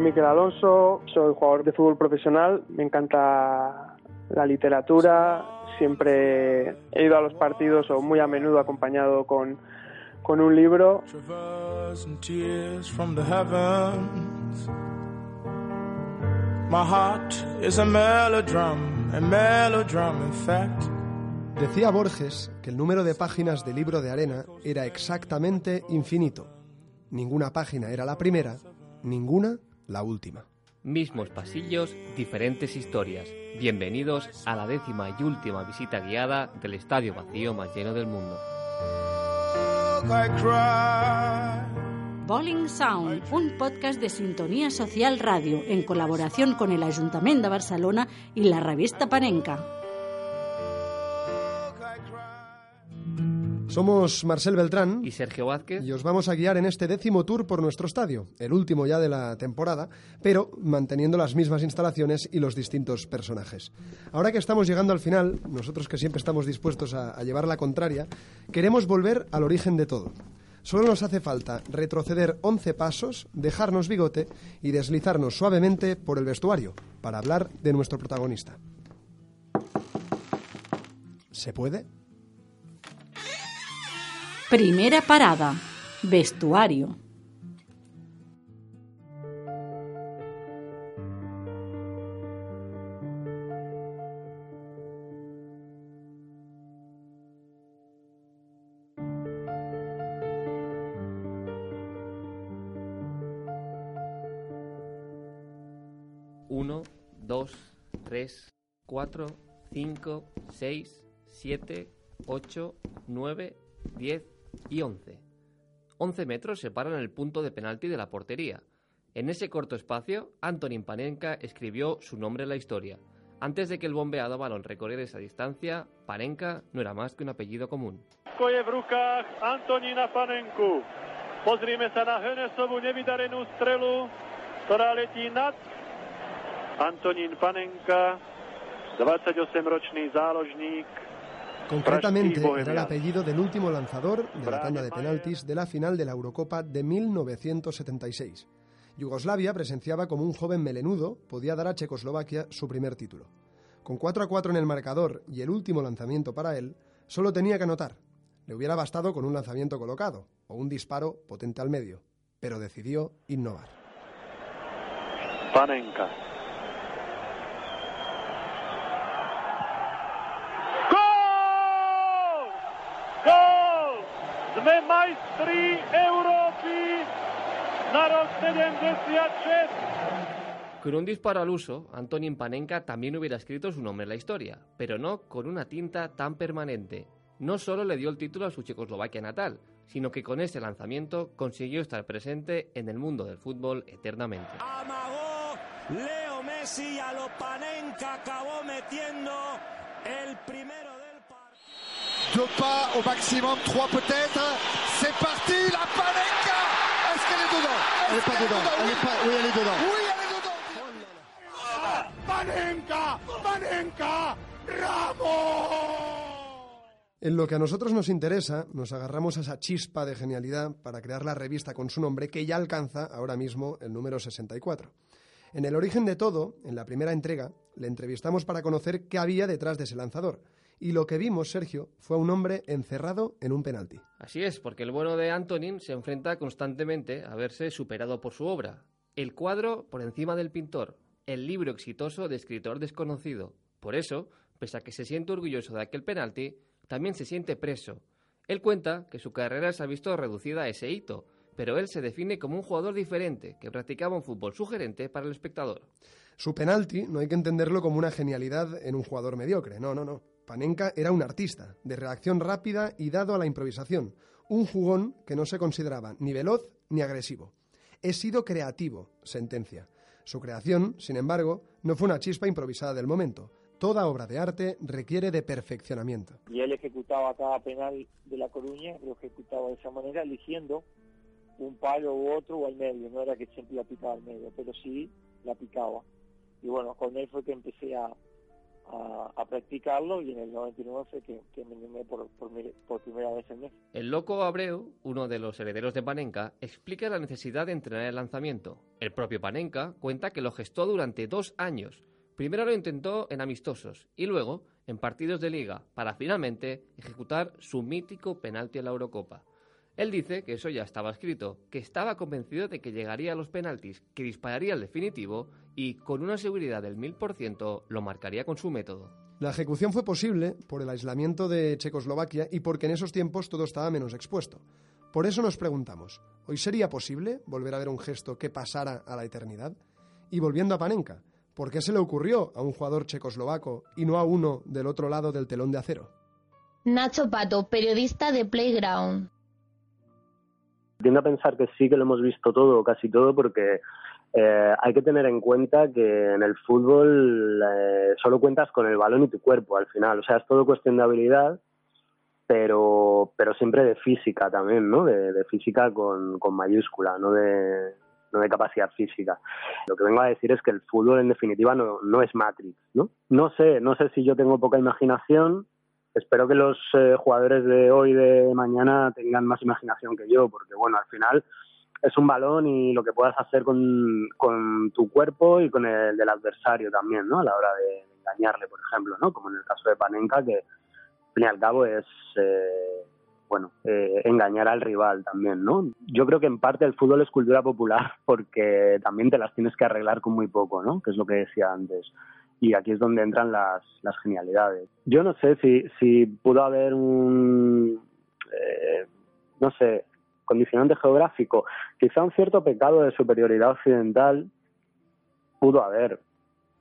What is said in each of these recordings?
Soy Miquel Alonso, soy jugador de fútbol profesional, me encanta la literatura, siempre he ido a los partidos o muy a menudo acompañado con, con un libro. Decía Borges que el número de páginas del libro de arena era exactamente infinito. Ninguna página era la primera, ninguna la última. Mismos pasillos, diferentes historias. Bienvenidos a la décima y última visita guiada del estadio vacío más lleno del mundo. Bowling Sound, un podcast de Sintonía Social Radio en colaboración con el Ayuntamiento de Barcelona y la revista Panenca. Somos Marcel Beltrán y Sergio Vázquez y os vamos a guiar en este décimo tour por nuestro estadio, el último ya de la temporada, pero manteniendo las mismas instalaciones y los distintos personajes. Ahora que estamos llegando al final, nosotros que siempre estamos dispuestos a, a llevar la contraria, queremos volver al origen de todo. Solo nos hace falta retroceder 11 pasos, dejarnos bigote y deslizarnos suavemente por el vestuario para hablar de nuestro protagonista. ¿Se puede? Primera parada, vestuario. Uno, dos, tres, cuatro, cinco, seis, siete, ocho, nueve, diez y once. Once metros separan el punto de penalti de la portería. En ese corto espacio, Antonin Panenka escribió su nombre en la historia. Antes de que el bombeado balón recorriera esa distancia, Panenka no era más que un apellido común. Antonín Panenka, 28-ročný záložník. Concretamente, era el apellido del último lanzador de la tanda de penaltis de la final de la Eurocopa de 1976. Yugoslavia presenciaba como un joven melenudo podía dar a Checoslovaquia su primer título. Con 4 a 4 en el marcador y el último lanzamiento para él, solo tenía que anotar. Le hubiera bastado con un lanzamiento colocado o un disparo potente al medio, pero decidió innovar. Panenka. Európy na rok 76. Con un disparo al uso, Antonin Panenka también hubiera escrito su nombre en la historia, pero no con una tinta tan permanente. No solo le dio el título a su Checoslovaquia natal, sino que con ese lanzamiento consiguió estar presente en el mundo del fútbol eternamente. Amagó Leo Messi a lo Panenka acabó metiendo el primero del partido. Deux pas au maximum, trois peut-être. La Panenka Est-ce qu'elle est dedans Elle est pas dedans. Elle est pas... Oui, elle est dedans. Oui, elle est dedans Panenka Panenka Ramos En lo que a nosotros nos interesa, nos agarramos a esa chispa de genialidad para crear la revista con su nombre que ya alcanza ahora mismo el número 64. En el origen de todo, en la primera entrega, le entrevistamos para conocer qué había detrás de ese lanzador. Y lo que vimos, Sergio, fue a un hombre encerrado en un penalti. Así es, porque el bueno de Antonin se enfrenta constantemente a verse superado por su obra. El cuadro por encima del pintor, el libro exitoso de escritor desconocido. Por eso, pese a que se siente orgulloso de aquel penalti, también se siente preso. Él cuenta que su carrera se ha visto reducida a ese hito, pero él se define como un jugador diferente, que practicaba un fútbol sugerente para el espectador. Su penalti no hay que entenderlo como una genialidad en un jugador mediocre, no, no, no. Panenka era un artista, de reacción rápida y dado a la improvisación, un jugón que no se consideraba ni veloz ni agresivo. He sido creativo, sentencia. Su creación, sin embargo, no fue una chispa improvisada del momento. Toda obra de arte requiere de perfeccionamiento. y él ejecutaba cada penal de La Coruña, lo ejecutaba de esa manera, eligiendo un palo u otro o al medio, no era que siempre la picaba al medio, pero sí la picaba. Y bueno, con él fue que empecé a, a, practicarlo y en el 99 fue que, me animé por, primera vez en México. El loco Abreu, uno de los herederos de Panenka, explica la necesidad de entrenar el lanzamiento. El propio Panenka cuenta que lo gestó durante dos años. Primero lo intentó en amistosos y luego en partidos de liga para finalmente ejecutar su mítico penalti en la Eurocopa. Él dice que eso ya estaba escrito, que estaba convencido de que llegaría a los penaltis, que dispararía el definitivo y, con una seguridad del mil por ciento, lo marcaría con su método. La ejecución fue posible por el aislamiento de Checoslovaquia y porque en esos tiempos todo estaba menos expuesto. Por eso nos preguntamos, ¿hoy sería posible volver a ver un gesto que pasara a la eternidad? Y volviendo a Panenka, ¿por qué se le ocurrió a un jugador checoslovaco y no a uno del otro lado del telón de acero? Nacho Pato, periodista de Playground. Tiendo a pensar que sí que lo hemos visto todo, casi todo, porque eh, hay que tener en cuenta que en el fútbol eh, solo cuentas con el balón y tu cuerpo al final. O sea, es todo cuestión de habilidad, pero, pero siempre de física también, ¿no? De, física con, con mayúscula, no de, no de capacidad física. Lo que vengo a decir es que el fútbol en definitiva no, no es Matrix, ¿no? No sé, no sé si yo tengo poca imaginación espero que los eh, jugadores de hoy, de mañana, tengan más imaginación que yo, porque bueno, al final es un balón y lo que puedas hacer con, con tu cuerpo y con el del adversario también, ¿no? A la hora de, engañarle, por ejemplo, ¿no? Como en el caso de Panenka, que al fin y al cabo es, eh, bueno, eh, engañar al rival también, ¿no? Yo creo que en parte el fútbol es cultura popular porque también te las tienes que arreglar con muy poco, ¿no? Que es lo que decía antes y aquí es donde entran las, las genialidades. Yo no sé si, si pudo haber un, eh, no sé, condicionante geográfico, quizá un cierto pecado de superioridad occidental pudo haber.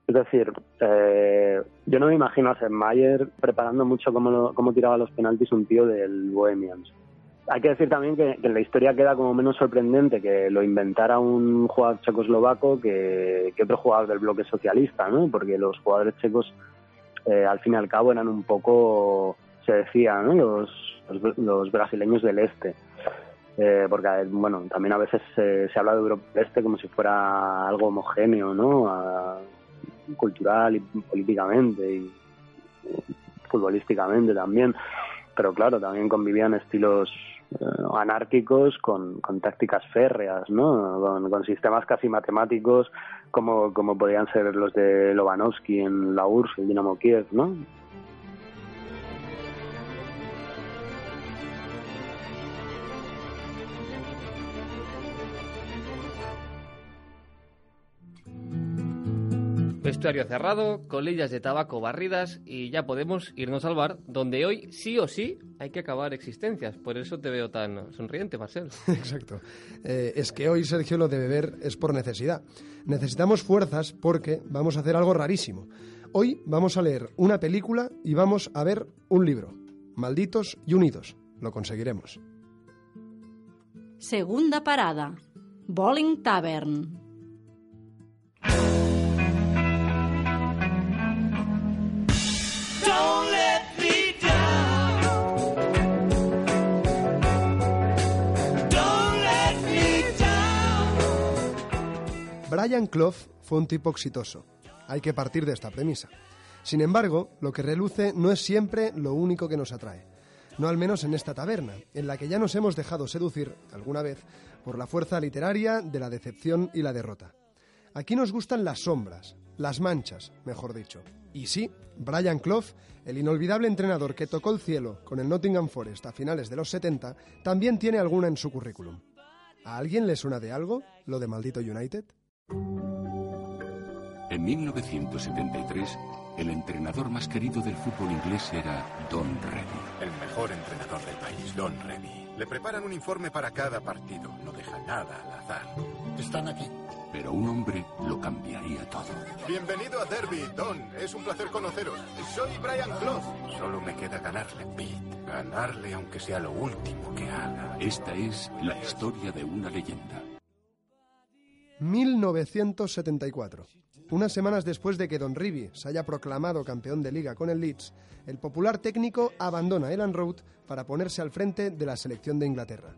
Es decir, eh, yo no me imagino a Mayer preparando mucho cómo, cómo tiraba los penaltis un tío del Bohemians hay que decir también que, en la historia queda como menos sorprendente que lo inventara un jugador checoslovaco que, otro jugador del bloque socialista, ¿no? Porque los jugadores checos, eh, al fin y al cabo, eran un poco, se decía, ¿no? los, los, brasileños del este. Eh, porque, bueno, también a veces se habla de Europa del Este como si fuera algo homogéneo, ¿no? cultural y políticamente y futbolísticamente también pero claro, también convivían estilos anárquicos con, con, tácticas férreas, ¿no? Con, sistemas casi matemáticos como, como podían ser los de Lobanovsky en la URSS, el Dinamo Kiev, ¿no? Vestuario cerrado, colillas de tabaco barridas y ya podemos irnos al bar, donde hoy sí o sí hay que acabar existencias. Por eso te veo tan sonriente, Marcel. Exacto. Eh, es que hoy, Sergio, lo de beber es por necesidad. Necesitamos fuerzas porque vamos a hacer algo rarísimo. Hoy vamos a leer una película y vamos a ver un libro. Malditos y unidos. Lo conseguiremos. Segunda parada. Bowling Tavern. Brian Clough fue un tipo exitoso. Hay que partir de esta premisa. Sin embargo, lo que reluce no es siempre lo único que nos atrae. No al menos en esta taberna, en la que ya nos hemos dejado seducir, alguna vez, por la fuerza literaria de la decepción y la derrota. Aquí nos gustan las sombras, las manchas, mejor dicho. Y sí, Brian Clough, el inolvidable entrenador que tocó el cielo con el Nottingham Forest a finales de los 70, también tiene alguna en su currículum. ¿A alguien le suena de algo lo de Maldito United? En 1973, el entrenador más querido del fútbol inglés era Don Remy. El mejor entrenador del país, Don Remy. Le preparan un informe para cada partido. No deja nada al azar. Están aquí. Pero un hombre lo cambiaría todo. Bienvenido a Derby, Don. Es un placer conoceros. Soy Brian Clough. Solo me queda ganarle, Pete. Ganarle aunque sea lo último que haga. Esta es la historia de una leyenda. 1974. Unas semanas después de que Don Rivi se haya proclamado campeón de liga con el Leeds, el popular técnico abandona Elan Road para ponerse al frente de la selección de Inglaterra.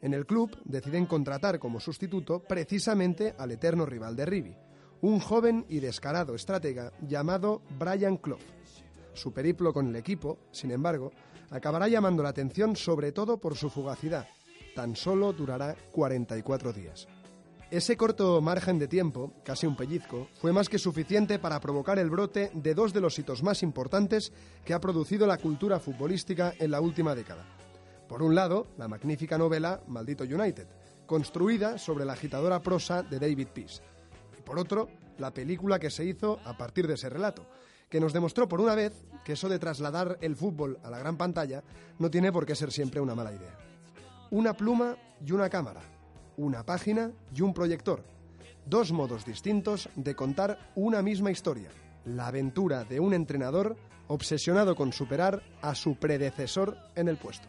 En el club deciden contratar como sustituto precisamente al eterno rival de Rivi, un joven y descarado estratega llamado Brian Clough. Su periplo con el equipo, sin embargo, acabará llamando la atención sobre todo por su fugacidad. Tan solo durará 44 días. Ese corto margen de tiempo, casi un pellizco, fue más que suficiente para provocar el brote de dos de los hitos más importantes que ha producido la cultura futbolística en la última década. Por un lado, la magnífica novela Maldito United, construida sobre la agitadora prosa de David Peace. Y por otro, la película que se hizo a partir de ese relato, que nos demostró por una vez que eso de trasladar el fútbol a la gran pantalla no tiene por qué ser siempre una mala idea. Una pluma y una cámara, una página y un proyector. Dos modos distintos de contar una misma historia. La aventura de un entrenador obsesionado con superar a su predecesor en el puesto.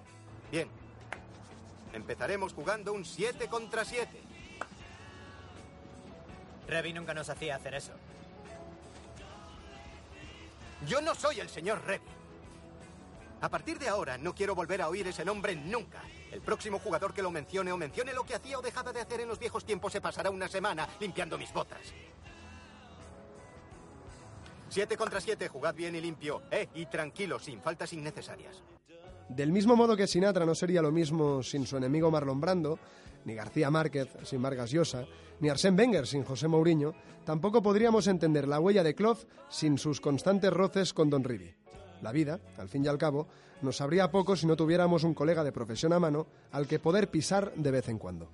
Bien. Empezaremos jugando un 7 contra 7. Revi nunca nos hacía hacer eso. Yo no soy el señor Revi. A partir de ahora no quiero volver a oír ese nombre nunca. El próximo jugador que lo mencione o mencione lo que hacía o dejaba de hacer en los viejos tiempos se pasará una semana limpiando mis botas. Siete contra siete, jugad bien y limpio. Eh, y tranquilo, sin faltas innecesarias. Del mismo modo que Sinatra no sería lo mismo sin su enemigo Marlon Brando, ni García Márquez sin Vargas Llosa, ni Arsène Wenger sin José Mourinho, tampoco podríamos entender la huella de Clough sin sus constantes roces con Don Rivi. La vida, al fin y al cabo, nos sabría poco si no tuviéramos un colega de profesión a mano al que poder pisar de vez en cuando.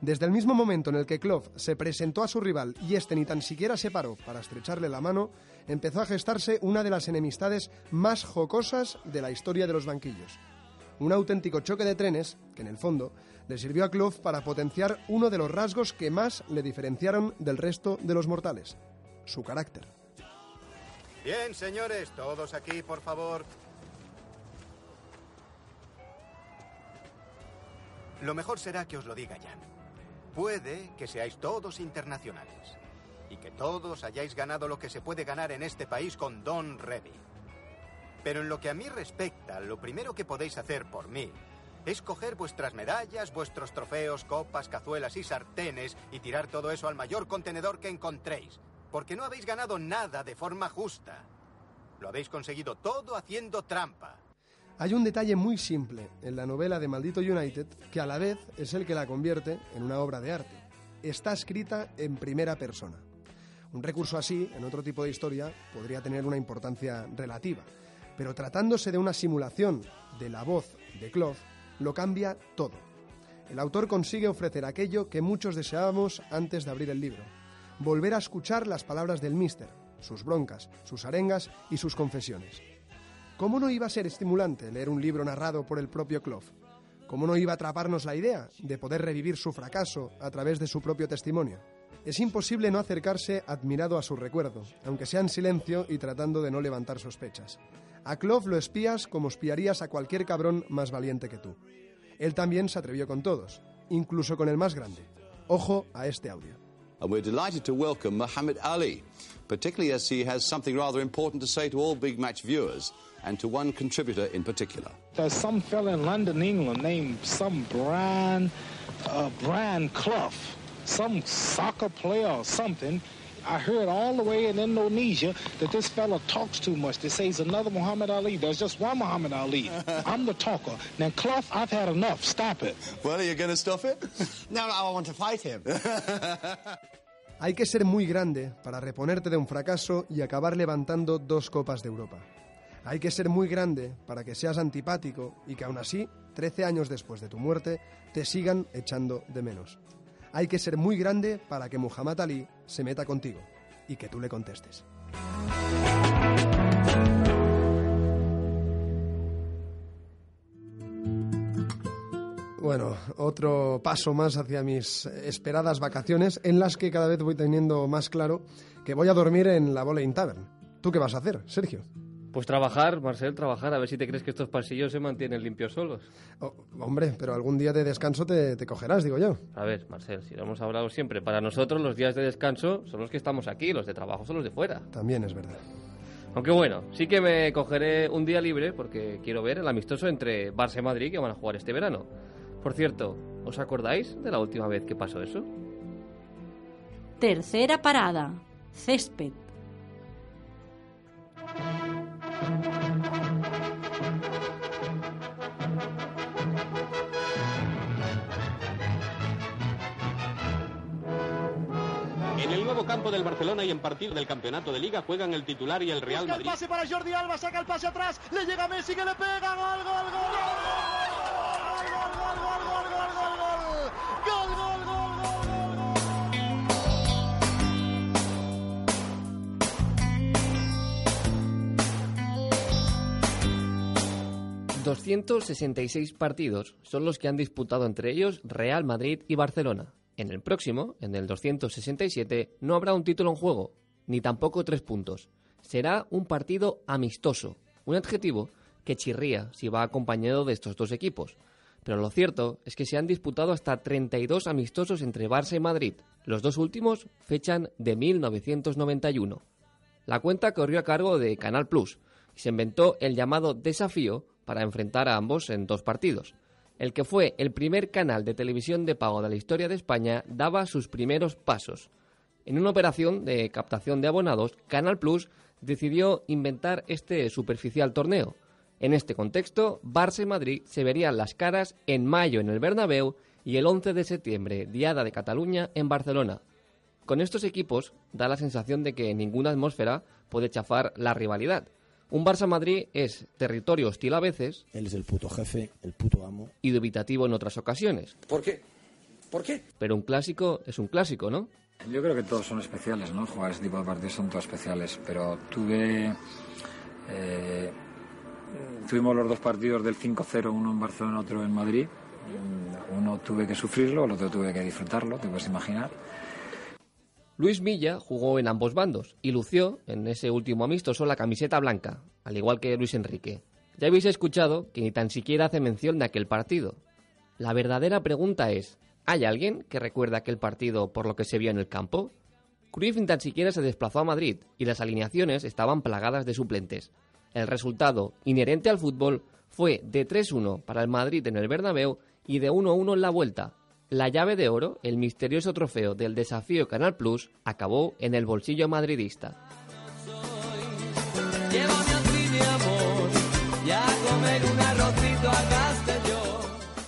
Desde el mismo momento en el que Clough se presentó a su rival y este ni tan siquiera se paró para estrecharle la mano, empezó a gestarse una de las enemistades más jocosas de la historia de los banquillos. Un auténtico choque de trenes que, en el fondo, le sirvió a Clough para potenciar uno de los rasgos que más le diferenciaron del resto de los mortales, su carácter. Bien, señores, todos aquí, por favor. Lo mejor será que os lo diga ya. Puede que seáis todos internacionales y que todos hayáis ganado lo que se puede ganar en este país con Don Revy. Pero en lo que a mí respecta, lo primero que podéis hacer por mí es coger vuestras medallas, vuestros trofeos, copas, cazuelas y sartenes y tirar todo eso al mayor contenedor que encontréis. Porque no habéis ganado nada de forma justa. Lo habéis conseguido todo haciendo trampa. Hay un detalle muy simple en la novela de Maldito United que a la vez es el que la convierte en una obra de arte. Está escrita en primera persona. Un recurso así, en otro tipo de historia, podría tener una importancia relativa, pero tratándose de una simulación de la voz de Clough, lo cambia todo. El autor consigue ofrecer aquello que muchos deseábamos antes de abrir el libro. Volver a escuchar las palabras del Mister, sus broncas, sus arengas y sus confesiones. ¿Cómo no iba a ser estimulante leer un libro narrado por el propio Clough? ¿Cómo no iba a atraparnos la idea de poder revivir su fracaso a través de su propio testimonio? Es imposible no acercarse admirado a su recuerdo, aunque sea en silencio y tratando de no levantar sospechas. A Clough lo espías como espiarías a cualquier cabrón más valiente que tú. Él también se atrevió con todos, incluso con el más grande. Ojo a este audio. And we're delighted to welcome Muhammad Ali, particularly as he has something rather important to say to all big match viewers and to one contributor in particular. There's some fella in London, England, named some Brian, uh, Brian Clough, some soccer player or something. I heard all the way in Indonesia that this fella talks too much. They say he's another Muhammad Ali. There's just one Muhammad Ali. I'm the talker. Now, Clough, I've had enough. Stop it. Well, are you going to stop it? No, no, I want to fight him. Hay que ser muy grande para reponerte de un fracaso y acabar levantando dos copas de Europa. Hay que ser muy grande para que seas antipático y que aún así, 13 años después de tu muerte, te sigan echando de menos. Hay que ser muy grande para que Muhammad Ali se meta contigo y que tú le contestes. Bueno, otro paso más hacia mis esperadas vacaciones en las que cada vez voy teniendo más claro que voy a dormir en la Bowling Tavern. ¿Tú qué vas a hacer, Sergio? Pues trabajar, Marcel, trabajar, a ver si te crees que estos pasillos se mantienen limpios solos. Oh, hombre, pero algún día de descanso te, te, cogerás, digo yo. A ver, Marcel, si lo hemos hablado siempre, para nosotros los días de descanso son los que estamos aquí, los de trabajo son los de fuera. También es verdad. Aunque bueno, sí que me cogeré un día libre porque quiero ver el amistoso entre Barça y Madrid que van a jugar este verano. Por cierto, ¿os acordáis de la última vez que pasó eso? Tercera parada. Césped. En el nuevo campo del Barcelona y en partido del campeonato de Liga juegan el titular y el Real Busca el Madrid. pase para Jordi Alba, saca el pase atrás, le llega Messi que le pega, gol, gol, gol, gol, 266 partidos son los que han disputado entre ellos Real Madrid y Barcelona. En el próximo, en el 267, no habrá un título en juego, ni tampoco tres puntos. Será un partido amistoso, un adjetivo que chirría si va acompañado de estos dos equipos. Pero lo cierto es que se han disputado hasta 32 amistosos entre Barça y Madrid. Los dos últimos fechan de 1991. La cuenta corrió a cargo de Canal Plus y se inventó el llamado desafío para enfrentar a ambos en dos partidos. El que fue el primer canal de televisión de pago de la historia de España daba sus primeros pasos. En una operación de captación de abonados, Canal Plus decidió inventar este superficial torneo. En este contexto, Barça y Madrid se verían las caras en mayo en el Bernabéu y el 11 de septiembre, Diada de Cataluña, en Barcelona. Con estos equipos da la sensación de que ninguna atmósfera puede chafar la rivalidad. Un Barça-Madrid es territorio hostil a veces. Él es el puto jefe, el puto amo. Y dubitativo en otras ocasiones. ¿Por qué? ¿Por qué? Pero un clásico es un clásico, ¿no? Yo creo que todos son especiales, ¿no? Jugar este tipo de partidos son todos especiales, pero tuve... eh, tuvimos los dos partidos del 5-0, uno en Barcelona, otro en Madrid. Uno tuve que sufrirlo, el otro tuve que disfrutarlo, te puedes imaginar. Luis Milla jugó en ambos bandos y lució en ese último amistoso la camiseta blanca, al igual que Luis Enrique. Ya habéis escuchado que ni tan siquiera hace mención de aquel partido. La verdadera pregunta es, ¿hay alguien que recuerda aquel partido por lo que se vio en el campo? Cruyff ni tan siquiera se desplazó a Madrid y las alineaciones estaban plagadas de suplentes. El resultado, inherente al fútbol, fue de 3-1 para el Madrid en el Bernabéu y de 1-1 en la vuelta. La llave de oro, el misterioso trofeo del desafío Canal Plus, acabó en el bolsillo madridista.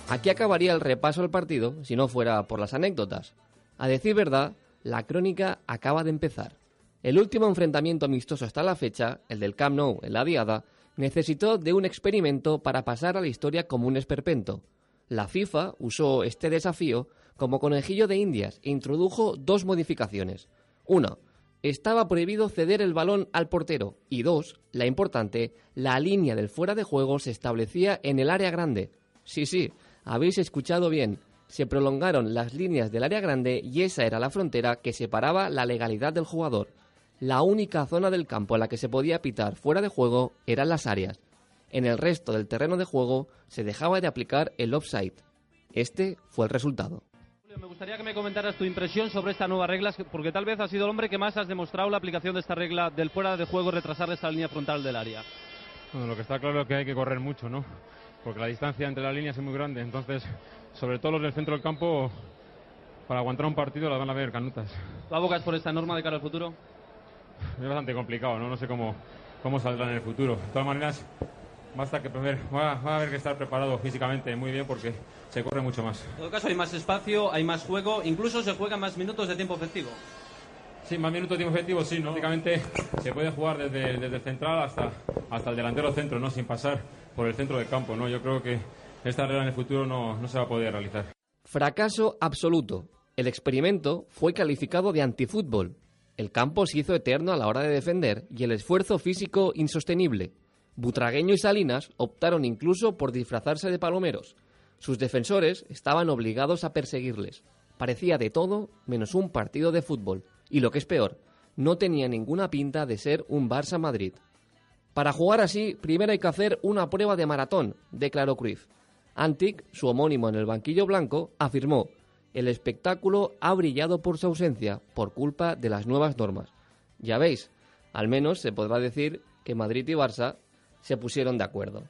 Aquí acabaría el repaso al partido si no fuera por las anécdotas. A decir verdad, la crónica acaba de empezar. El último enfrentamiento amistoso hasta la fecha, el del Camp Nou en la Diada, necesitó de un experimento para pasar a la historia como un esperpento. La FIFA usó este desafío como conejillo de indias e introdujo dos modificaciones. Una, estaba prohibido ceder el balón al portero y dos, la importante, la línea del fuera de juego se establecía en el área grande. Sí, sí, habéis escuchado bien. Se prolongaron las líneas del área grande y esa era la frontera que separaba la legalidad del jugador. La única zona del campo en la que se podía pitar fuera de juego eran las áreas. En el resto del terreno de juego se dejaba de aplicar el offside. Este fue el resultado. Me gustaría que me comentaras tu impresión sobre esta nueva regla, porque tal vez has sido el hombre que más has demostrado la aplicación de esta regla del fuera de juego retrasar esa línea frontal del área. Bueno, lo que está claro es que hay que correr mucho, ¿no? Porque la distancia entre las líneas es muy grande, entonces, sobre todo los del centro del campo, para aguantar un partido las van a ver canutas. ¿Tú abogas por esta norma de cara al futuro? Es bastante complicado, ¿no? No sé cómo, cómo saldrá en el futuro. De todas maneras, basta que primero, va, va a haber que estar preparado físicamente muy bien porque se corre mucho más. En todo caso, hay más espacio, hay más juego, incluso se juegan más minutos de tiempo efectivo. Sí, más minutos de tiempo efectivo, sí, ¿no? Prácticamente se puede jugar desde, desde el central hasta, hasta el delantero centro, ¿no? Sin pasar por el centro del campo, ¿no? Yo creo que esta regla en el futuro no, no se va a poder realizar. Fracaso absoluto. El experimento fue calificado de antifútbol. El campo se hizo eterno a la hora de defender y el esfuerzo físico insostenible. Butragueño y Salinas optaron incluso por disfrazarse de palomeros. Sus defensores estaban obligados a perseguirles. Parecía de todo menos un partido de fútbol. Y lo que es peor, no tenía ninguna pinta de ser un Barça Madrid. Para jugar así, primero hay que hacer una prueba de maratón, declaró Cruyff. Antic, su homónimo en el banquillo blanco, afirmó: el espectáculo ha brillado por su ausencia, por culpa de las nuevas normas. Ya veis, al menos se podrá decir que Madrid y Barça se pusieron de acuerdo.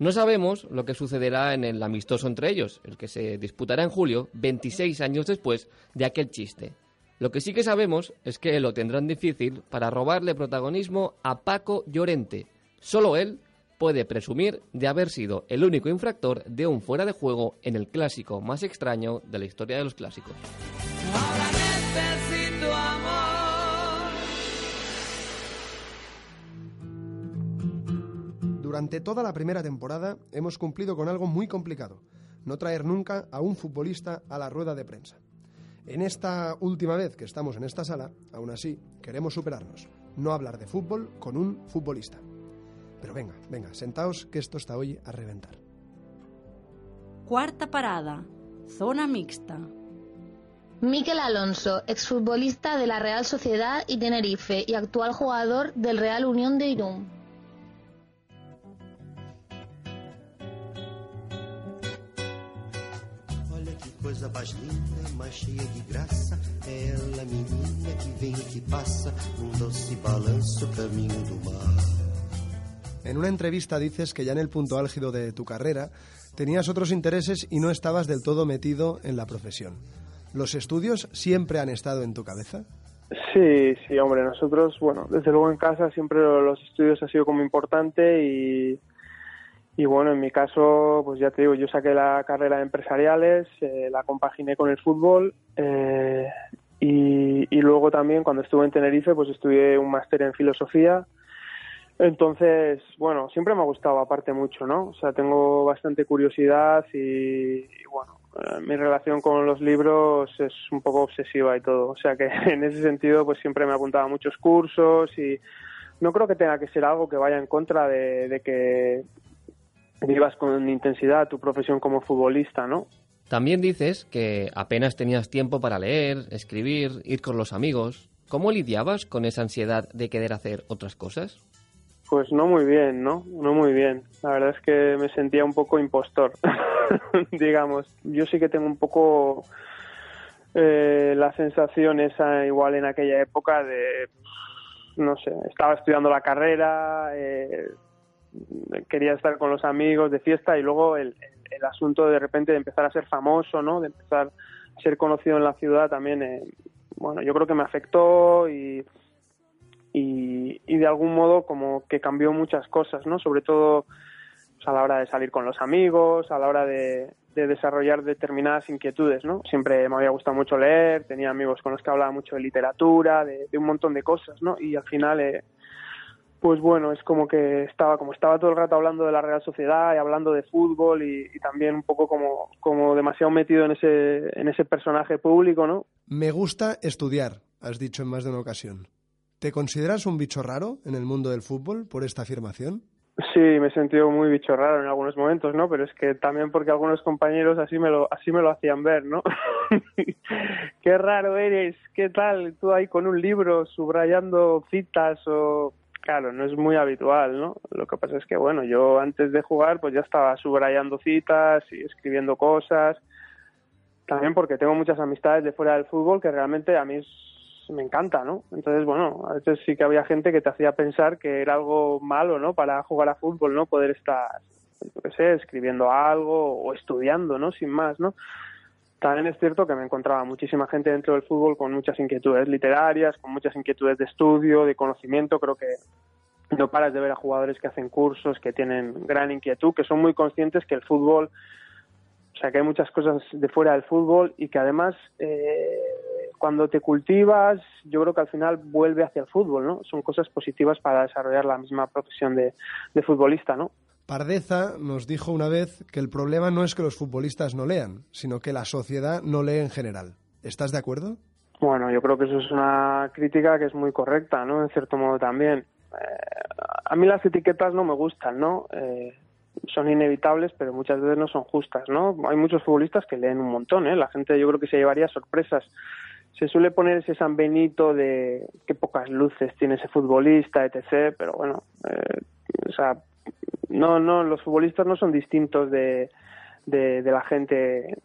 No sabemos lo que sucederá en el amistoso entre ellos, el que se disputará en julio, 26 años después de aquel chiste. Lo que sí que sabemos es que lo tendrán difícil para robarle protagonismo a Paco Llorente. Solo él puede presumir de haber sido el único infractor de un fuera de juego en el clásico más extraño de la historia de los clásicos. Durante toda la primera temporada hemos cumplido con algo muy complicado, no traer nunca a un futbolista a la rueda de prensa. En esta última vez que estamos en esta sala, aún así, queremos superarnos, no hablar de fútbol con un futbolista. Pero venga, venga, sentaos que esto está hoy a reventar. Cuarta parada, zona mixta. Miquel Alonso, exfutbolista de la Real Sociedad y Tenerife y actual jugador del Real Unión de Irún. Coisa mais linda, mais cheia de graça. É ela, menina, que vem e que passa num doce balanço caminho do mar. En una entrevista dices que ya en el punto álgido de tu carrera tenías otros intereses y no estabas del todo metido en la profesión. ¿Los estudios siempre han estado en tu cabeza? Sí, sí, hombre, nosotros, bueno, desde luego en casa siempre los estudios ha sido como importante y, y bueno, en mi caso, pues ya te digo, yo saqué la carrera de empresariales, eh, la compaginé con el fútbol eh, y, luego también cuando estuve en Tenerife, pues estudié un máster en filosofía. Entonces, bueno, siempre me ha gustado aparte mucho, ¿no? O sea, tengo bastante curiosidad y, bueno, eh, mi relación con los libros es un poco obsesiva y todo. O sea que en ese sentido, pues siempre me apuntaba a muchos cursos y no creo que tenga que ser algo que vaya en contra de que vivas con intensidad tu profesión como futbolista, ¿no? También dices que apenas tenías tiempo para leer, escribir, ir con los amigos. ¿Cómo lidiabas con esa ansiedad de querer hacer otras cosas? Pues no muy bien, ¿no? No muy bien. La verdad es que me sentía un poco impostor, digamos. Yo sí que tengo un poco eh, la sensación esa igual en aquella época de, no sé, estaba estudiando la carrera, eh, quería estar con los amigos de fiesta y luego el, asunto de repente de empezar a ser famoso, ¿no? De empezar a ser conocido en la ciudad también, eh, bueno, yo creo que me afectó y y, y, de algún modo como que cambió muchas cosas, ¿no? Sobre todo pues, a la hora de salir con los amigos, a la hora de, de, desarrollar determinadas inquietudes, ¿no? Siempre me había gustado mucho leer, tenía amigos con los que hablaba mucho de literatura, de, de un montón de cosas, ¿no? Y al final, eh, pues bueno, es como que estaba, como estaba todo el rato hablando de la Real Sociedad y hablando de fútbol y, y también un poco como, como demasiado metido en ese, en ese personaje público, ¿no? Me gusta estudiar, has dicho en más de una ocasión. ¿Te consideras un bicho raro en el mundo del fútbol por esta afirmación? Sí, me he sentido muy bicho raro en algunos momentos, ¿no? Pero es que también porque algunos compañeros así me lo, así me lo hacían ver, ¿no? Qué raro eres, ¿qué tal? Tú ahí con un libro subrayando citas o... Claro, no es muy habitual, ¿no? Lo que pasa es que, bueno, yo antes de jugar pues ya estaba subrayando citas y escribiendo cosas. También porque tengo muchas amistades de fuera del fútbol que realmente a mí me encanta, ¿no? Entonces, bueno, a veces sí que había gente que te hacía pensar que era algo malo, ¿no? Para jugar a fútbol, ¿no? Poder estar, yo qué sé, escribiendo algo o estudiando, ¿no? Sin más, ¿no? También es cierto que me encontraba muchísima gente dentro del fútbol con muchas inquietudes literarias, con muchas inquietudes de estudio, de conocimiento. Creo que no paras de ver a jugadores que hacen cursos, que tienen gran inquietud, que son muy conscientes que el fútbol, o sea, que hay muchas cosas de fuera del fútbol y que además eh, cuando te cultivas, yo creo que al final vuelve hacia el fútbol, ¿no? Son cosas positivas para desarrollar la misma profesión de, de, futbolista, ¿no? Pardeza nos dijo una vez que el problema no es que los futbolistas no lean, sino que la sociedad no lee en general. ¿Estás de acuerdo? Bueno, yo creo que eso es una crítica que es muy correcta, ¿no? En cierto modo también. Eh, a mí las etiquetas no me gustan, ¿no? Eh, son inevitables, pero muchas veces no son justas, ¿no? Hay muchos futbolistas que leen un montón, ¿eh? La gente yo creo que se llevaría sorpresas se suele poner ese San Benito de qué pocas luces tiene ese futbolista, etc. Pero bueno, eh, o sea, no, no, los futbolistas no son distintos de, de, de, la gente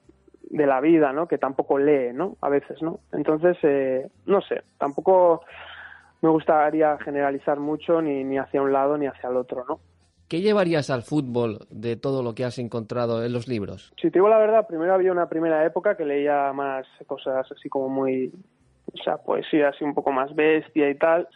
de la vida, ¿no? Que tampoco lee, ¿no? A veces, ¿no? Entonces, eh, no sé, tampoco me gustaría generalizar mucho ni, ni hacia un lado ni hacia el otro, ¿no? ¿Qué llevarías al fútbol de todo lo que has encontrado en los libros? Si te digo la verdad, primero había una primera época que leía más cosas así como muy o sea, poesía así un poco más bestia y tal.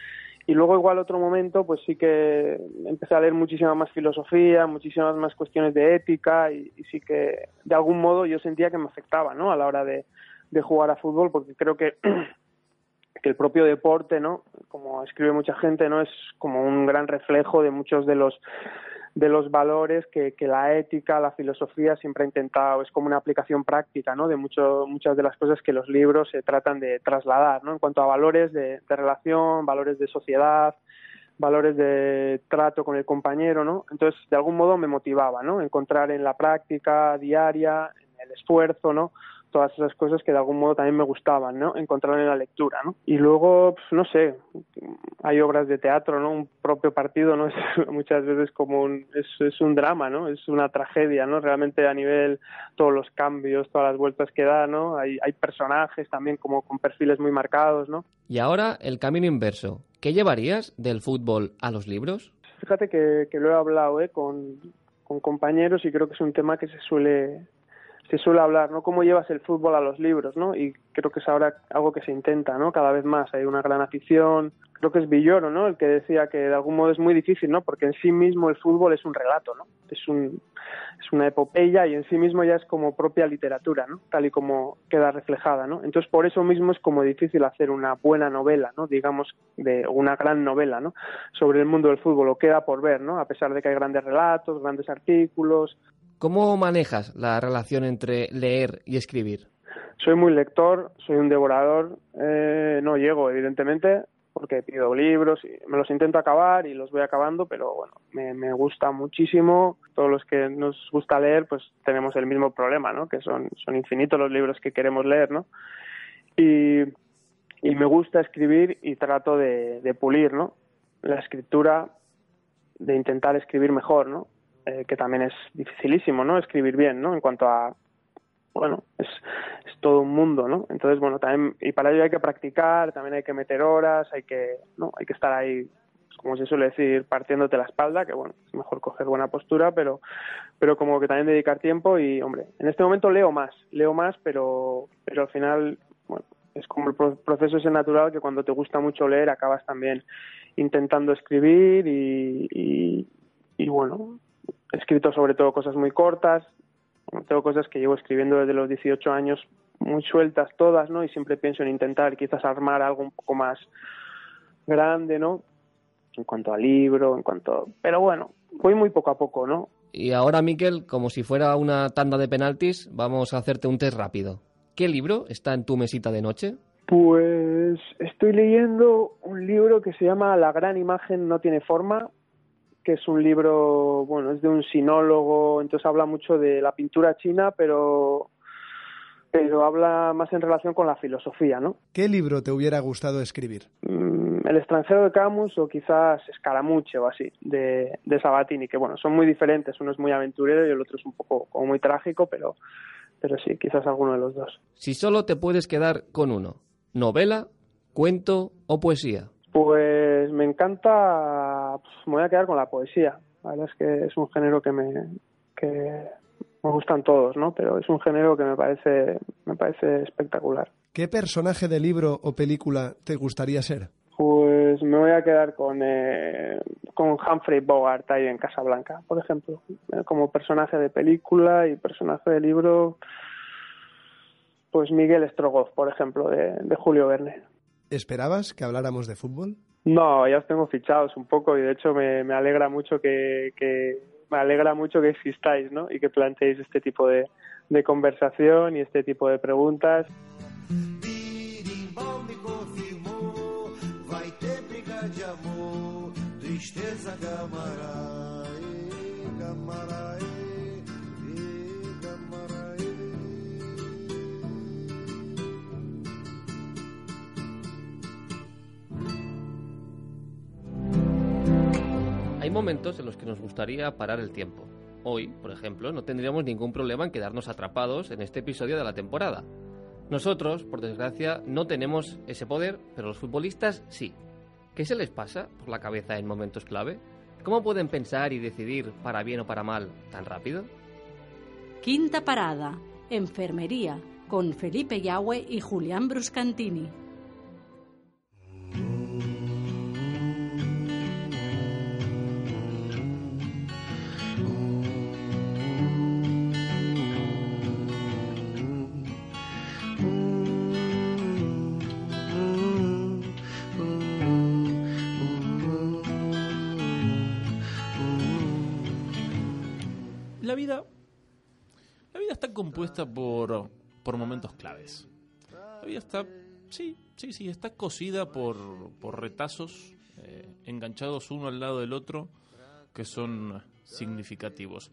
Y luego igual otro momento, pues sí que empecé a leer muchísima más filosofía, muchísimas más cuestiones de ética y, y sí que de algún modo yo sentía que me afectaba, ¿no? A la hora de, de jugar a fútbol, porque creo que que el propio deporte, ¿no? Como escribe mucha gente, ¿no? Es como un gran reflejo de muchos de los de los valores que, que la ética, la filosofía siempre ha intentado, es como una aplicación práctica, ¿no? De mucho, muchas de las cosas que los libros se tratan de trasladar, ¿no? En cuanto a valores de, relación, valores de sociedad, valores de trato con el compañero, ¿no? Entonces, de algún modo me motivaba, ¿no? Encontrar en la práctica diaria, en el esfuerzo, ¿no? Todas esas cosas que de algún modo también me gustaban, ¿no? Encontrar en la lectura, ¿no? Y luego, pues, no sé, hay obras de teatro, ¿no? Un propio partido, ¿no? Es muchas veces como un, es, es un drama, ¿no? Es una tragedia, ¿no? Realmente a nivel, todos los cambios, todas las vueltas que da, ¿no? Hay, hay personajes también como con perfiles muy marcados, ¿no? Y ahora el camino inverso. ¿Qué llevarías del fútbol a los libros? Fíjate que, que lo he hablado, ¿eh? Con, con compañeros y creo que es un tema que se suele se suele hablar, ¿no? Cómo llevas el fútbol a los libros, ¿no? Y creo que es ahora algo que se intenta, ¿no? Cada vez más hay una gran afición. Creo que es Villoro, ¿no? El que decía que de algún modo es muy difícil, ¿no? Porque en sí mismo el fútbol es un relato, ¿no? Es un es una epopeya y en sí mismo ya es como propia literatura, ¿no? Tal y como queda reflejada, ¿no? Entonces por eso mismo es como difícil hacer una buena novela, ¿no? Digamos de una gran novela, ¿no? Sobre el mundo del fútbol, o queda por ver, ¿no? A pesar de que hay grandes relatos, grandes artículos, ¿Cómo manejas la relación entre leer y escribir? Soy muy lector, soy un devorador, eh, no llego evidentemente porque pido libros y me los intento acabar y los voy acabando, pero bueno, me, me, gusta muchísimo. Todos los que nos gusta leer, pues tenemos el mismo problema, ¿no? Que son, son infinitos los libros que queremos leer, ¿no? Y, y me gusta escribir y trato de, de pulir, ¿no? La escritura, de intentar escribir mejor, ¿no? Eh, que también es dificilísimo, ¿no? Escribir bien, ¿no? En cuanto a, bueno, es, es todo un mundo, ¿no? Entonces, bueno, también, y para ello hay que practicar, también hay que meter horas, hay que, ¿no? Hay que estar ahí, pues, como se suele decir, partiéndote la espalda, que bueno, es mejor coger buena postura, pero, pero como que también dedicar tiempo y, hombre, en este momento leo más, leo más, pero, pero al final, bueno, es como el proceso ese natural que cuando te gusta mucho leer acabas también intentando escribir y, y, y bueno, he escrito sobre todo cosas muy cortas, tengo cosas que llevo escribiendo desde los 18 años muy sueltas todas, ¿no? Y siempre pienso en intentar quizás armar algo un poco más grande, ¿no? En cuanto al libro, en cuanto... Pero bueno, voy muy poco a poco, ¿no? Y ahora, Miquel, como si fuera una tanda de penaltis, vamos a hacerte un test rápido. ¿Qué libro está en tu mesita de noche? Pues estoy leyendo un libro que se llama La gran imagen no tiene forma que es un libro, bueno, es de un sinólogo, entonces habla mucho de la pintura china, pero pero habla más en relación con la filosofía, ¿no? ¿Qué libro te hubiera gustado escribir? Mm, el extranjero de Camus o quizás Escaramuche o así, de, de Sabatini, que bueno, son muy diferentes, uno es muy aventurero y el otro es un poco como muy trágico, pero, pero sí, quizás alguno de los dos. Si solo te puedes quedar con uno, novela, cuento o poesía. Pues me encanta, pues me voy a quedar con la poesía. La verdad es que es un género que me, que me gustan todos, ¿no? Pero es un género que me parece, me parece espectacular. ¿Qué personaje de libro o película te gustaría ser? Pues me voy a quedar con, eh, con Humphrey Bogart ahí en Casablanca, por ejemplo. Como personaje de película y personaje de libro, pues Miguel Strogoff, por ejemplo, de, de Julio Verne. ¿Esperabas que habláramos de fútbol? No, ya os tengo fichados un poco y de hecho me, me alegra mucho que, que, me alegra mucho que existáis, ¿no? Y que planteéis este tipo de, de conversación y este tipo de preguntas. Hay momentos en los que nos gustaría parar el tiempo. Hoy, por ejemplo, no tendríamos ningún problema en quedarnos atrapados en este episodio de la temporada. Nosotros, por desgracia, no tenemos ese poder, pero los futbolistas sí. ¿Qué se les pasa por la cabeza en momentos clave? ¿Cómo pueden pensar y decidir para bien o para mal tan rápido? Quinta parada, enfermería, con Felipe Yahweh y Julián Bruscantini. Compuesta por, por momentos claves. La está, sí, sí, sí, está cosida por, por retazos eh, enganchados uno al lado del otro que son significativos.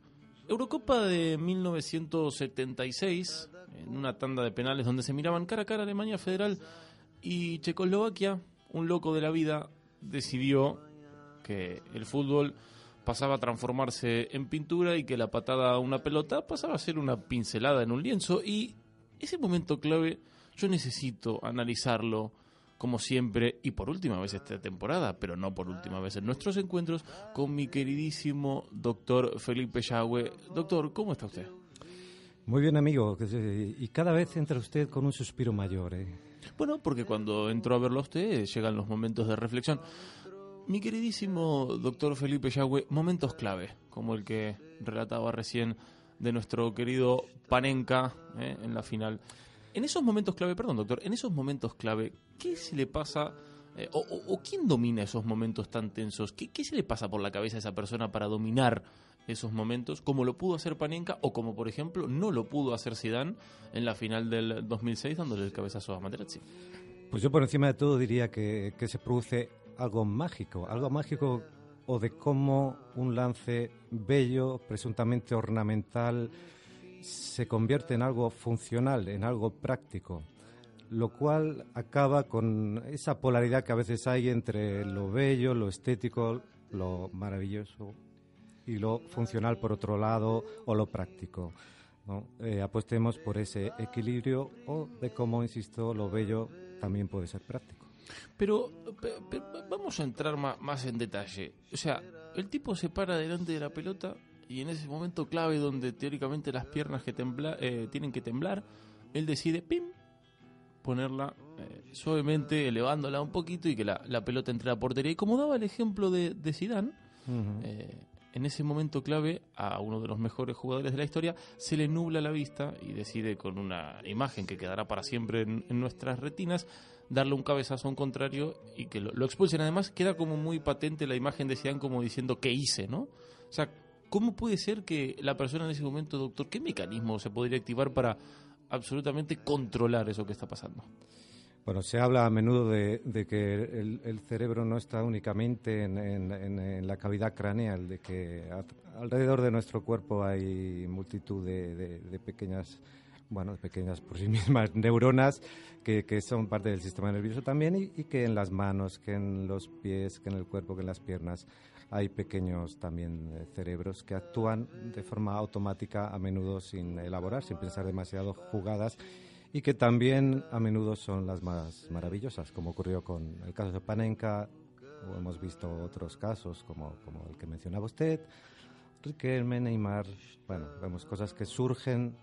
Eurocopa de 1976, en una tanda de penales donde se miraban cara a cara Alemania Federal y Checoslovaquia, un loco de la vida decidió que el fútbol pasaba a transformarse en pintura y que la patada a una pelota pasaba a ser una pincelada en un lienzo y ese momento clave yo necesito analizarlo como siempre y por última vez esta temporada, pero no por última vez en nuestros encuentros con mi queridísimo doctor Felipe Yagüe. Doctor, ¿cómo está usted? Muy bien, amigo. Y cada vez entra usted con un suspiro mayor. ¿eh? Bueno, porque cuando entro a verlo a usted llegan los momentos de reflexión. Mi queridísimo doctor Felipe Yagüe, momentos clave, como el que relataba recién de nuestro querido Panenka ¿eh? en la final. En esos momentos clave, perdón doctor, en esos momentos clave, ¿qué se le pasa eh, o, quién domina esos momentos tan tensos? ¿Qué, qué se le pasa por la cabeza a esa persona para dominar esos momentos, como lo pudo hacer Panenka o como por ejemplo no lo pudo hacer Zidane en la final del 2006 dándole el cabezazo a Materazzi? Pues yo por encima de todo diría que, que se produce algo mágico, algo mágico o de cómo un lance bello, presuntamente ornamental, se convierte en algo funcional, en algo práctico, lo cual acaba con esa polaridad que a veces hay entre lo bello, lo estético, lo maravilloso y lo funcional por otro lado o lo práctico. Eh, apostemos por ese equilibrio o de cómo, insisto, lo bello también puede ser práctico. Pero, pe- pe- vamos a entrar más, en detalle. O sea, el tipo se para delante de la pelota y en ese momento clave donde teóricamente las piernas que tembla, eh, tienen que temblar, él decide, pim, ponerla eh, suavemente, elevándola un poquito y que la, la pelota entre a la portería. Y como daba el ejemplo de, de Zidane, eh, en ese momento clave a uno de los mejores jugadores de la historia se le nubla la vista y decide con una imagen que quedará para siempre en, nuestras retinas darle un cabezazo a un contrario y que lo, lo expulsen. Además queda como muy patente la imagen de Zidane como diciendo ¿qué hice? ¿no? O sea, ¿cómo puede ser que la persona en ese momento, doctor, qué mecanismo se podría activar para absolutamente controlar eso que está pasando? Bueno, se habla a menudo de, de que el, cerebro no está únicamente en, la cavidad craneal, de que alrededor de nuestro cuerpo hay multitud de, de- de pequeñas, bueno, pequeñas por sí mismas neuronas que, son parte del sistema nervioso también y, y que en las manos, que en los pies, que en el cuerpo, que en las piernas hay pequeños también eh, cerebros que actúan de forma automática a menudo sin elaborar, sin pensar demasiado jugadas y que también a menudo son las más maravillosas, como ocurrió con el caso de Panenka, o hemos visto otros casos como, como el que mencionaba usted, Riquelme, Neymar, bueno, vemos cosas que surgen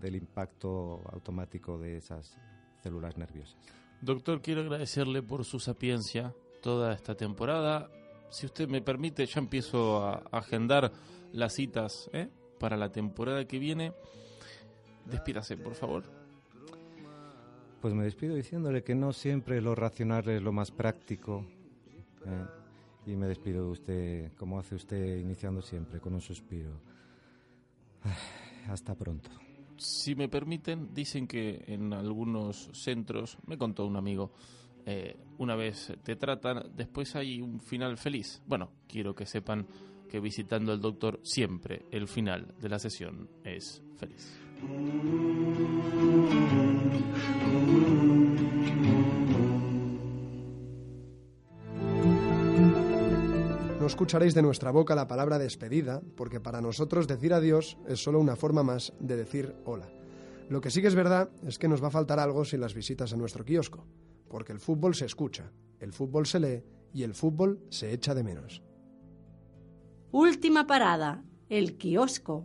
del impacto automático de esas células nerviosas. Doctor, quiero agradecerle por su sapiencia toda esta temporada. Si usted me permite, ya empiezo a agendar las citas ¿eh? para la temporada que viene. Despídase, por favor. Pues me despido diciéndole que no siempre lo racional es lo más práctico. ¿eh? Y me despido de usted, como hace usted iniciando siempre, con un suspiro. Hasta pronto. Si me permiten, dicen que en algunos centros, me contó un amigo, eh, una vez te tratan, después hay un final feliz. Bueno, quiero que sepan que visitando al doctor siempre el final de la sesión es feliz. No escucharéis de nuestra boca la palabra despedida, porque para nosotros decir adiós es solo una forma más de decir hola. Lo que sí que es verdad es que nos va a faltar algo sin las visitas a nuestro kiosco, porque el fútbol se escucha, el fútbol se lee y el fútbol se echa de menos. Última parada, el kiosco.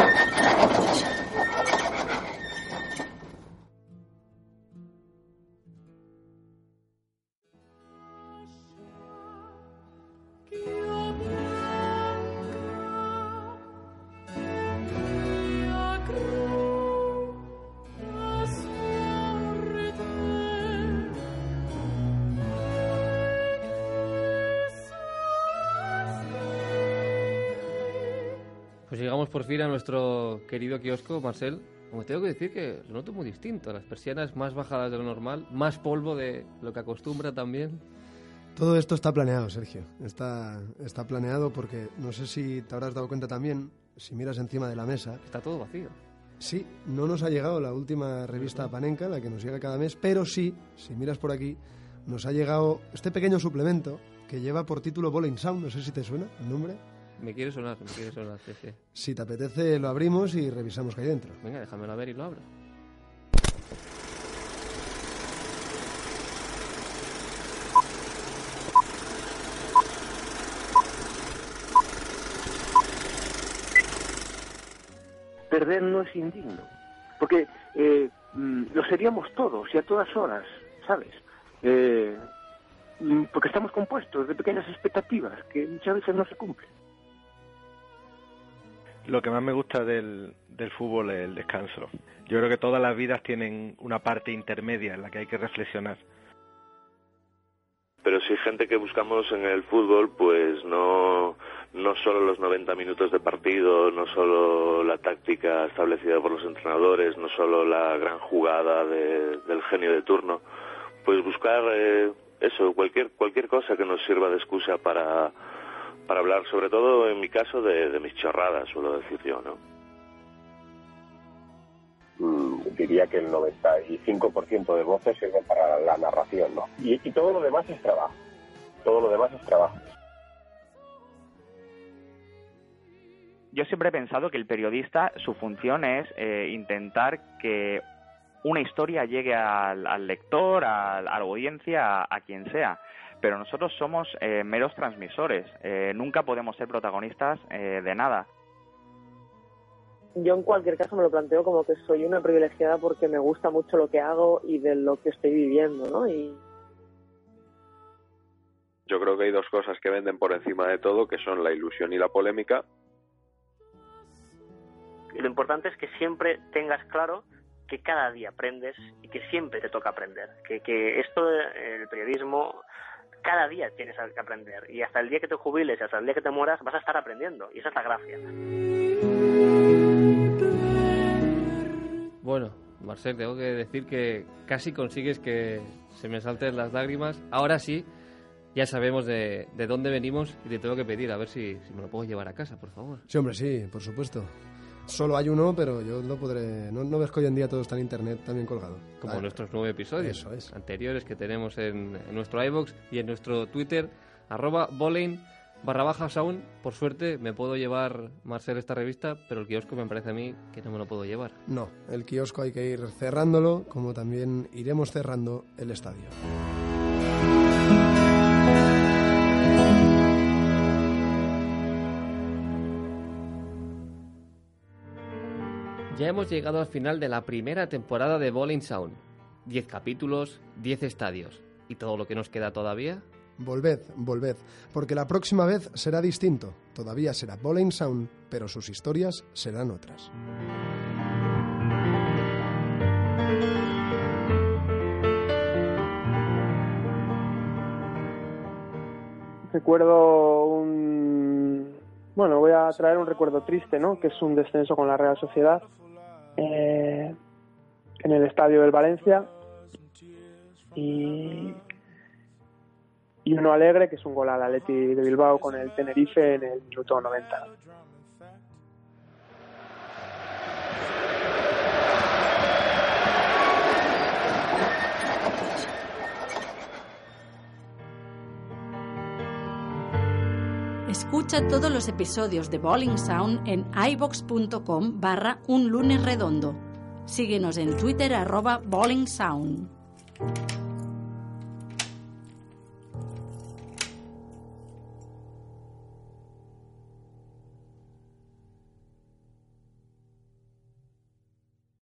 llegamos por fin a nuestro querido kiosco, Marcel. Como tengo que decir que lo noto muy distinto. Las persianas más bajadas de lo normal, más polvo de lo que acostumbra también. Todo esto está planeado, Sergio. Está, está planeado porque no sé si te habrás dado cuenta también, si miras encima de la mesa. Está todo vacío. Sí, no nos ha llegado la última revista Panenka, la que nos llega cada mes, pero sí, si miras por aquí, nos ha llegado este pequeño suplemento que lleva por título Bowling Sound. No sé si te suena el nombre. Me quiere sonar, me quiere sonar, sí, sí. Si te apetece, lo abrimos y revisamos qué hay dentro. Venga, déjamelo ver y lo abro. Perder no es indigno, porque eh, mm, lo seríamos todos y a todas horas, ¿sabes? Eh, mm, porque estamos compuestos de pequeñas expectativas que muchas veces no se cumplen. Lo que más me gusta del, fútbol es el descanso. Yo creo que todas las vidas tienen una parte intermedia en la que hay que reflexionar. Pero si gente que buscamos en el fútbol, pues no, no solo los 90 minutos de partido, no solo la táctica establecida por los entrenadores, no solo la gran jugada de- del genio de turno, pues buscar eh, eso, cualquier, cualquier cosa que nos sirva de excusa para, para hablar, sobre todo en mi caso, de, de mis chorradas, suelo decir yo, ¿no? mm, diría que el 95% de voces sirven para la narración, ¿no? Y, y todo lo demás es trabajo. Todo lo demás es trabajo. Yo siempre he pensado que el periodista, su función es eh, intentar que una historia llegue al, al lector, al- a, la audiencia, a, a quien sea. Pero nosotros somos eh, meros transmisores. Eh, nunca podemos ser protagonistas eh, de nada. Yo en cualquier caso me lo planteo como que soy una privilegiada porque me gusta mucho lo que hago y de lo que estoy viviendo, ¿no? Y Yo creo que hay dos cosas que venden por encima de todo, que son la ilusión y la polémica. Y lo importante es que siempre tengas claro que cada día aprendes y que siempre te toca aprender. Que, que esto del periodismo, cada día tienes que aprender. Y hasta el día que te jubiles y hasta el día que te mueras vas a estar aprendiendo. Y esa es la gracia. Bueno, Marcel, tengo que decir que casi consigues que se me salten las lágrimas. Ahora sí, ya sabemos de, de dónde venimos y te tengo que pedir a ver si, si me lo puedo llevar a casa, por favor. Sí, hombre, sí, por supuesto. Solo hay uno, pero yo lo podré... No, no ves que hoy en día todo está en internet también colgado. Como Ah, nuestros nueve episodios Eso es. anteriores que tenemos en, en nuestro iBox y en nuestro Twitter, arroba Boleyn barra baja sound. Por suerte me puedo llevar, Marcel, esta revista, pero el kiosco me parece a mí que no me lo puedo llevar. No, el kiosco hay que ir cerrándolo, como también iremos cerrando el estadio. Ya hemos llegado al final de la primera temporada de Bowling Sound. 10 capítulos, 10 estadios. ¿Y todo lo que nos queda todavía? Volved, volved, porque la próxima vez será distinto. Todavía será Bowling Sound, pero sus historias serán otras. recuerdo un bueno voy a traer un recuerdo triste no que es un descenso con la Real Sociedad eh, en el estadio del Valencia. Y y uno alegre que es un gol al Atleti de Bilbao con el Tenerife en el minuto 90 Escucha todos los episodios de Bowling Sound en ibox.com barra un lunes redondo. Síguenos en Twitter arroba Bowling Sound.